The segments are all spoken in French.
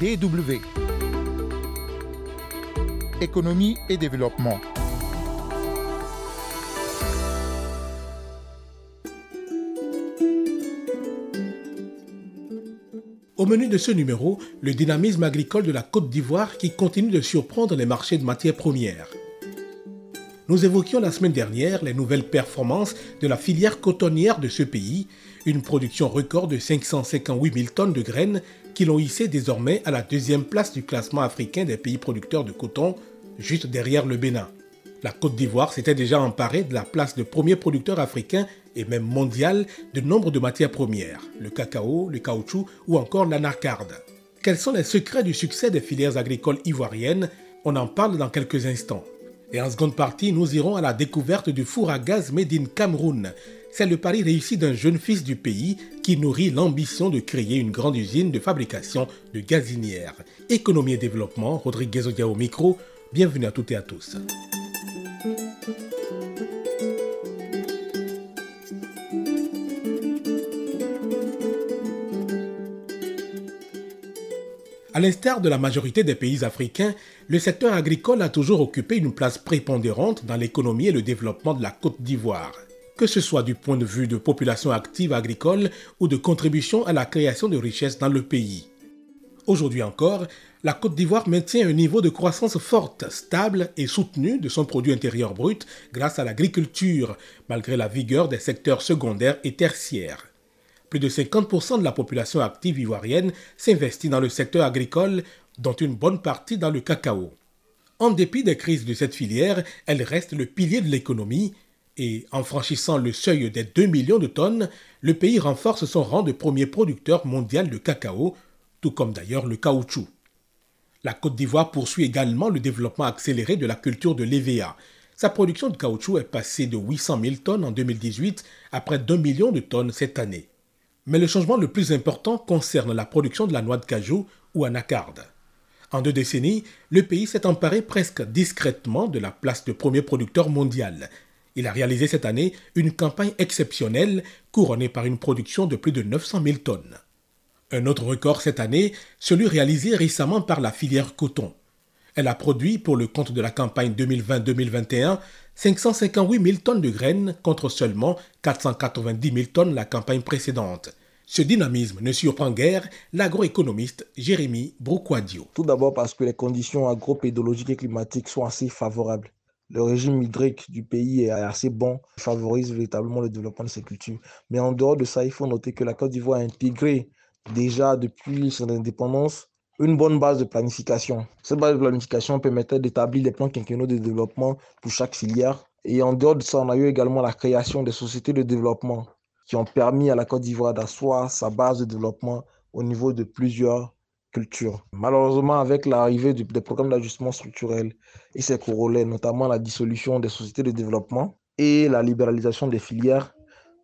DW. Économie et développement. Au menu de ce numéro, le dynamisme agricole de la Côte d'Ivoire qui continue de surprendre les marchés de matières premières. Nous évoquions la semaine dernière les nouvelles performances de la filière cotonnière de ce pays, une production record de 558 000 tonnes de graines qui l'ont hissé désormais à la deuxième place du classement africain des pays producteurs de coton, juste derrière le Bénin. La Côte d'Ivoire s'était déjà emparée de la place de premier producteur africain et même mondial de nombre de matières premières, le cacao, le caoutchouc ou encore l'anacarde. Quels sont les secrets du succès des filières agricoles ivoiriennes? On en parle dans quelques instants. Et en seconde partie, nous irons à la découverte du four à gaz Made in Cameroun. C'est le pari réussi d'un jeune fils du pays qui nourrit l'ambition de créer une grande usine de fabrication de gazinières. Économie et développement, Rodrigue Odia au micro. Bienvenue à toutes et à tous. À l'instar de la majorité des pays africains, le secteur agricole a toujours occupé une place prépondérante dans l'économie et le développement de la Côte d'Ivoire. Que ce soit du point de vue de population active agricole ou de contribution à la création de richesses dans le pays. Aujourd'hui encore, la Côte d'Ivoire maintient un niveau de croissance forte, stable et soutenu de son produit intérieur brut grâce à l'agriculture, malgré la vigueur des secteurs secondaires et tertiaires. Plus de 50% de la population active ivoirienne s'investit dans le secteur agricole, dont une bonne partie dans le cacao. En dépit des crises de cette filière, elle reste le pilier de l'économie et en franchissant le seuil des 2 millions de tonnes, le pays renforce son rang de premier producteur mondial de cacao, tout comme d'ailleurs le caoutchouc. La Côte d'Ivoire poursuit également le développement accéléré de la culture de l'EVA. Sa production de caoutchouc est passée de 800 000 tonnes en 2018 à près d'un million de tonnes cette année. Mais le changement le plus important concerne la production de la noix de cajou ou anacarde. En deux décennies, le pays s'est emparé presque discrètement de la place de premier producteur mondial. Il a réalisé cette année une campagne exceptionnelle couronnée par une production de plus de 900 000 tonnes. Un autre record cette année, celui réalisé récemment par la filière coton. Elle a produit pour le compte de la campagne 2020-2021 558 000 tonnes de graines contre seulement 490 000 tonnes la campagne précédente. Ce dynamisme ne surprend guère l'agroéconomiste Jérémy Brouquadio. Tout d'abord parce que les conditions agropédologiques et climatiques sont assez favorables. Le régime hydrique du pays est assez bon, favorise véritablement le développement de ces cultures. Mais en dehors de ça, il faut noter que la Côte d'Ivoire a intégré déjà depuis son indépendance une bonne base de planification. Cette base de planification permettait d'établir des plans quinquennaux de développement pour chaque filière. Et en dehors de ça, on a eu également la création des sociétés de développement qui ont permis à la Côte d'Ivoire d'asseoir sa base de développement au niveau de plusieurs cultures. Malheureusement, avec l'arrivée des programmes d'ajustement structurel et ses corollaires, notamment la dissolution des sociétés de développement et la libéralisation des filières,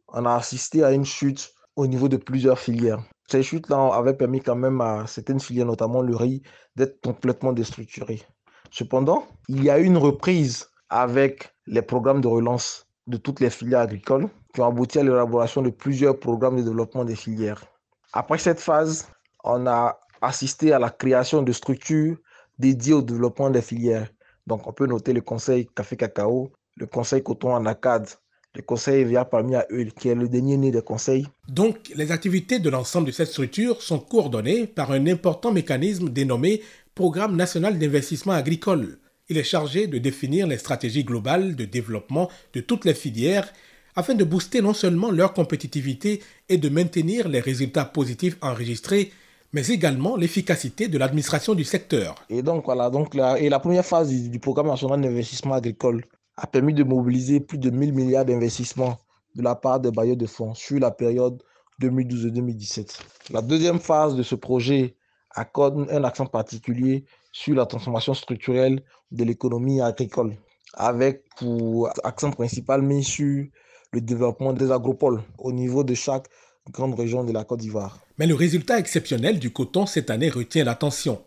on a assisté à une chute au niveau de plusieurs filières. Ces chutes-là avaient permis quand même à certaines filières, notamment le riz, d'être complètement déstructurées. Cependant, il y a eu une reprise avec les programmes de relance de toutes les filières agricoles qui ont abouti à l'élaboration de plusieurs programmes de développement des filières. Après cette phase, on a assisté à la création de structures dédiées au développement des filières. Donc, on peut noter le conseil café-cacao, le conseil coton en ACAD, le conseil EVA parmi à eux, qui est le dernier né des conseils. Donc, les activités de l'ensemble de cette structure sont coordonnées par un important mécanisme dénommé Programme national d'investissement agricole. Il est chargé de définir les stratégies globales de développement de toutes les filières afin de booster non seulement leur compétitivité et de maintenir les résultats positifs enregistrés, mais également l'efficacité de l'administration du secteur. Et donc voilà, donc la, et la première phase du, programme national d'investissement agricole a permis de mobiliser plus de 1000 milliards d'investissements de la part des bailleurs de fonds sur la période 2012-2017. La deuxième phase de ce projet accorde un accent particulier sur la transformation structurelle de l'économie agricole, avec pour accent principal mis sur le développement des agropoles au niveau de chaque grande région de la Côte d'Ivoire. Mais le résultat exceptionnel du coton cette année retient l'attention.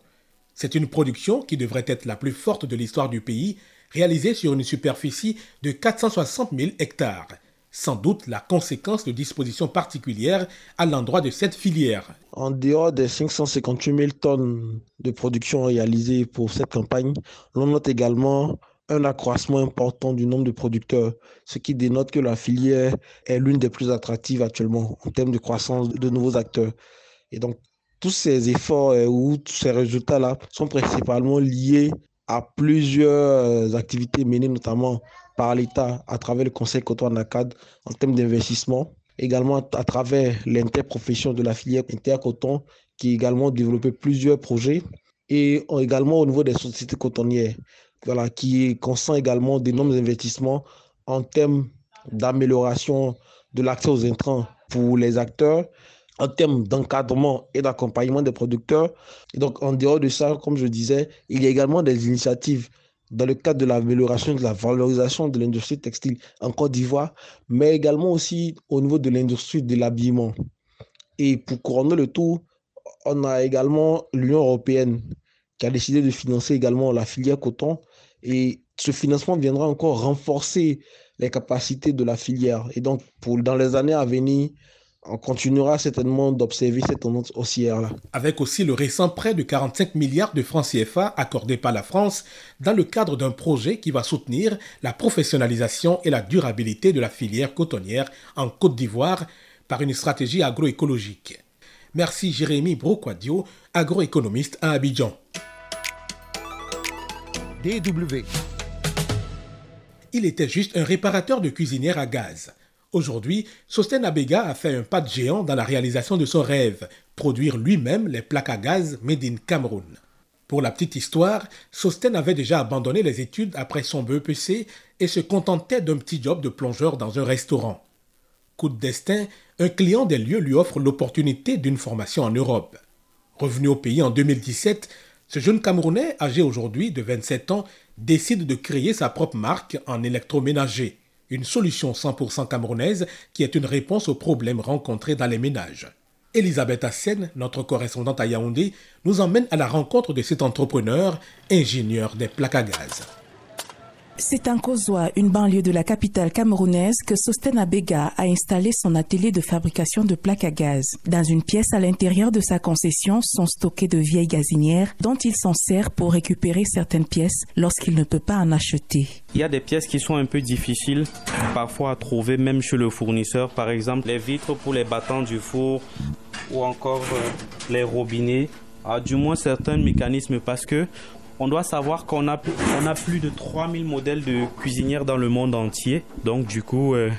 C'est une production qui devrait être la plus forte de l'histoire du pays, réalisée sur une superficie de 460 000 hectares. sans doute la conséquence de dispositions particulières à l'endroit de cette filière. En dehors des 558 000 tonnes de production réalisées pour cette campagne, l'on note également un accroissement important du nombre de producteurs, ce qui dénote que la filière est l'une des plus attractives actuellement en termes de croissance de nouveaux acteurs. Et donc, tous ces efforts euh, ou tous ces résultats-là sont principalement liés à plusieurs activités menées notamment par l'État à travers le Conseil côtois NACAD en termes d'investissement, également à travers l'interprofession de la filière intercoton qui également développé plusieurs projets et également au niveau des sociétés cotonnières voilà, qui consent également d'énormes investissements en termes d'amélioration de l'accès aux intrants pour les acteurs, en termes d'encadrement et d'accompagnement des producteurs. Et donc, en dehors de ça, comme je disais, il y a également des initiatives dans le cadre de l'amélioration de la valorisation de l'industrie textile en Côte d'Ivoire, mais également aussi au niveau de l'industrie de l'habillement. Et pour couronner le tout, on a également l'Union européenne qui a décidé de financer également la filière coton. Et ce financement viendra encore renforcer les capacités de la filière. Et donc, pour, dans les années à venir, on continuera certainement d'observer cette tendance haussière-là. Avec aussi le récent prêt de 45 milliards de francs CFA accordé par la France dans le cadre d'un projet qui va soutenir la professionnalisation et la durabilité de la filière cotonnière en Côte d'Ivoire par une stratégie agroécologique. Merci Jérémy Broquadio, agroéconomiste à Abidjan. DW. Il était juste un réparateur de cuisinière à gaz. Aujourd'hui, Sosten Abega a fait un pas de géant dans la réalisation de son rêve, produire lui-même les plaques à gaz made in Cameroun. Pour la petite histoire, Sosten avait déjà abandonné les études après son BEPC et se contentait d'un petit job de plongeur dans un restaurant. Coup de destin, un client des lieux lui offre l'opportunité d'une formation en Europe. Revenu au pays en 2017, ce jeune Camerounais, âgé aujourd'hui de 27 ans, décide de créer sa propre marque en électroménager une solution 100% camerounaise qui est une réponse aux problèmes rencontrés dans les ménages. Elisabeth Hassen, notre correspondante à Yaoundé, nous emmène à la rencontre de cet entrepreneur, ingénieur des plaques à gaz. C'est en Kozoa, une banlieue de la capitale camerounaise, que Sosten Abega a installé son atelier de fabrication de plaques à gaz. Dans une pièce à l'intérieur de sa concession sont stockées de vieilles gazinières dont il s'en sert pour récupérer certaines pièces lorsqu'il ne peut pas en acheter. Il y a des pièces qui sont un peu difficiles parfois à trouver même chez le fournisseur. Par exemple, les vitres pour les battants du four ou encore euh, les robinets. Ah, du moins certains mécanismes parce que on doit savoir qu'on a, plus de 3000 modèles de cuisinières dans le monde entier. Donc du coup, euh,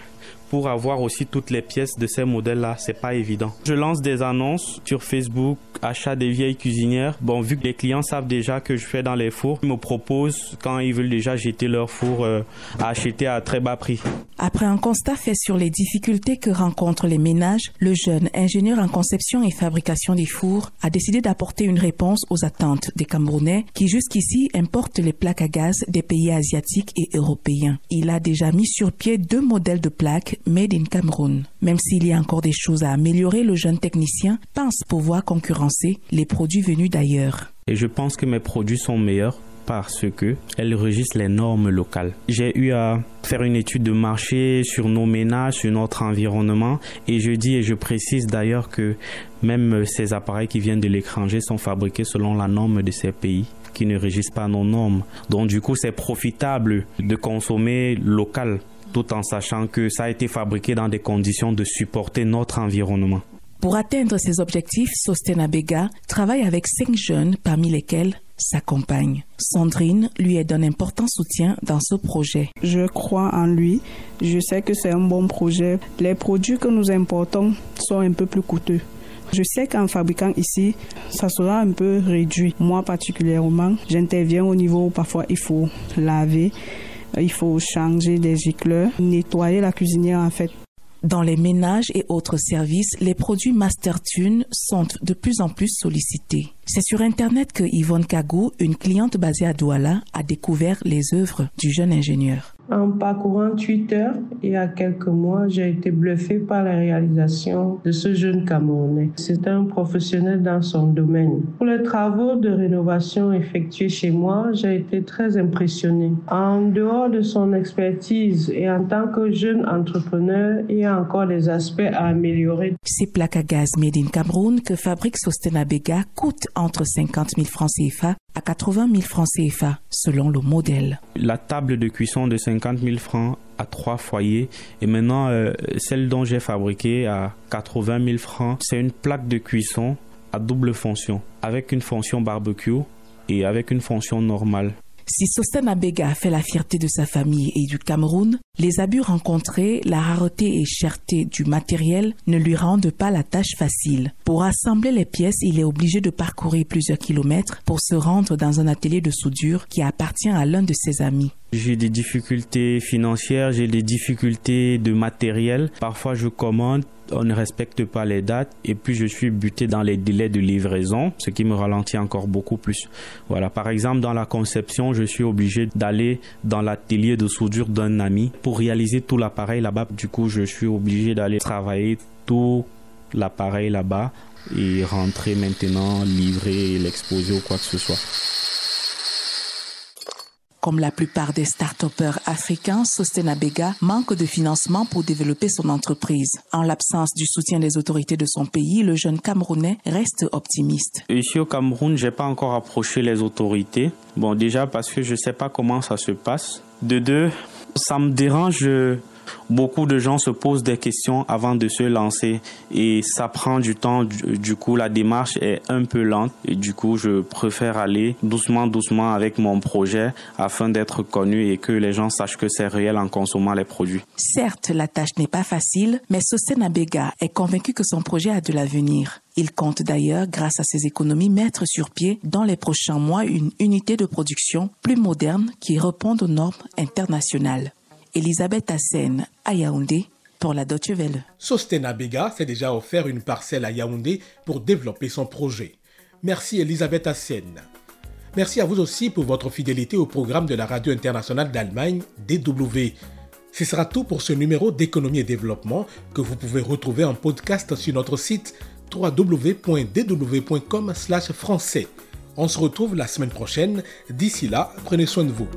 pour avoir aussi toutes les pièces de ces modèles-là, c'est pas évident. Je lance des annonces sur Facebook, achat des vieilles cuisinières. Bon, vu que les clients savent déjà que je fais dans les fours, ils me proposent, quand ils veulent déjà jeter leur four, euh, à acheter à très bas prix. Après un constat fait sur les difficultés que rencontrent les ménages, le jeune ingénieur en conception et fabrication des fours a décidé d'apporter une réponse aux attentes des Camerounais qui jusqu'ici importent les plaques à gaz des pays asiatiques et européens. Il a déjà mis sur pied deux modèles de plaques Made in Cameroun. Même s'il y a encore des choses à améliorer, le jeune technicien pense pouvoir concurrencer les produits venus d'ailleurs. Et je pense que mes produits sont meilleurs parce que elles régissent les normes locales. J'ai eu à faire une étude de marché sur nos ménages, sur notre environnement et je dis et je précise d'ailleurs que même ces appareils qui viennent de l'étranger sont fabriqués selon la norme de ces pays qui ne régissent pas nos normes. Donc du coup, c'est profitable de consommer local tout en sachant que ça a été fabriqué dans des conditions de supporter notre environnement. Pour atteindre ces objectifs, Sostenabega travaille avec cinq jeunes, parmi lesquels sa compagne. Sandrine lui est d'un important soutien dans ce projet. Je crois en lui. Je sais que c'est un bon projet. Les produits que nous importons sont un peu plus coûteux. Je sais qu'en fabriquant ici, ça sera un peu réduit. Moi particulièrement, j'interviens au niveau où parfois il faut laver il faut changer des gicleurs, nettoyer la cuisinière en fait. Dans les ménages et autres services, les produits Mastertune sont de plus en plus sollicités. C'est sur Internet que Yvonne Kagou, une cliente basée à Douala, a découvert les œuvres du jeune ingénieur. En parcourant Twitter il y a quelques mois, j'ai été bluffé par la réalisation de ce jeune Camerounais. C'est un professionnel dans son domaine. Pour les travaux de rénovation effectués chez moi, j'ai été très impressionné. En dehors de son expertise et en tant que jeune entrepreneur, il y a encore des aspects à améliorer. Ces plaques à gaz made in Cameroun que fabrique Sostenabega coûtent entre 50 000 francs CFA à 80 000 francs CFA selon le modèle. La table de cuisson de 50 000 francs à trois foyers et maintenant euh, celle dont j'ai fabriqué à 80 000 francs, c'est une plaque de cuisson à double fonction avec une fonction barbecue et avec une fonction normale. Si Sostena Bega fait la fierté de sa famille et du Cameroun, les abus rencontrés, la rareté et cherté du matériel ne lui rendent pas la tâche facile. Pour assembler les pièces, il est obligé de parcourir plusieurs kilomètres pour se rendre dans un atelier de soudure qui appartient à l'un de ses amis. J'ai des difficultés financières, j'ai des difficultés de matériel. Parfois, je commande, on ne respecte pas les dates et puis je suis buté dans les délais de livraison, ce qui me ralentit encore beaucoup plus. Voilà, par exemple, dans la conception, je suis obligé d'aller dans l'atelier de soudure d'un ami réaliser tout l'appareil là-bas. Du coup, je suis obligé d'aller travailler tout l'appareil là-bas et rentrer maintenant, livrer, l'exposer ou quoi que ce soit. Comme la plupart des start africains, Sostenabega manque de financement pour développer son entreprise. En l'absence du soutien des autorités de son pays, le jeune Camerounais reste optimiste. Ici au Cameroun, j'ai pas encore approché les autorités. Bon, déjà parce que je sais pas comment ça se passe. De deux, ça me dérange beaucoup de gens se posent des questions avant de se lancer et ça prend du temps. Du coup, la démarche est un peu lente et du coup, je préfère aller doucement, doucement avec mon projet afin d'être connu et que les gens sachent que c'est réel en consommant les produits. Certes, la tâche n'est pas facile, mais Sosen Abega est convaincu que son projet a de l'avenir. Il compte d'ailleurs, grâce à ses économies, mettre sur pied dans les prochains mois une unité de production plus moderne qui réponde aux normes internationales. Elisabeth Hassen à Yaoundé pour la Deutsche Welle. Sostena Bega s'est déjà offert une parcelle à Yaoundé pour développer son projet. Merci Elisabeth Hassen. Merci à vous aussi pour votre fidélité au programme de la Radio internationale d'Allemagne, DW. Ce sera tout pour ce numéro d'économie et développement que vous pouvez retrouver en podcast sur notre site www.dw.com/français. On se retrouve la semaine prochaine. D'ici là, prenez soin de vous.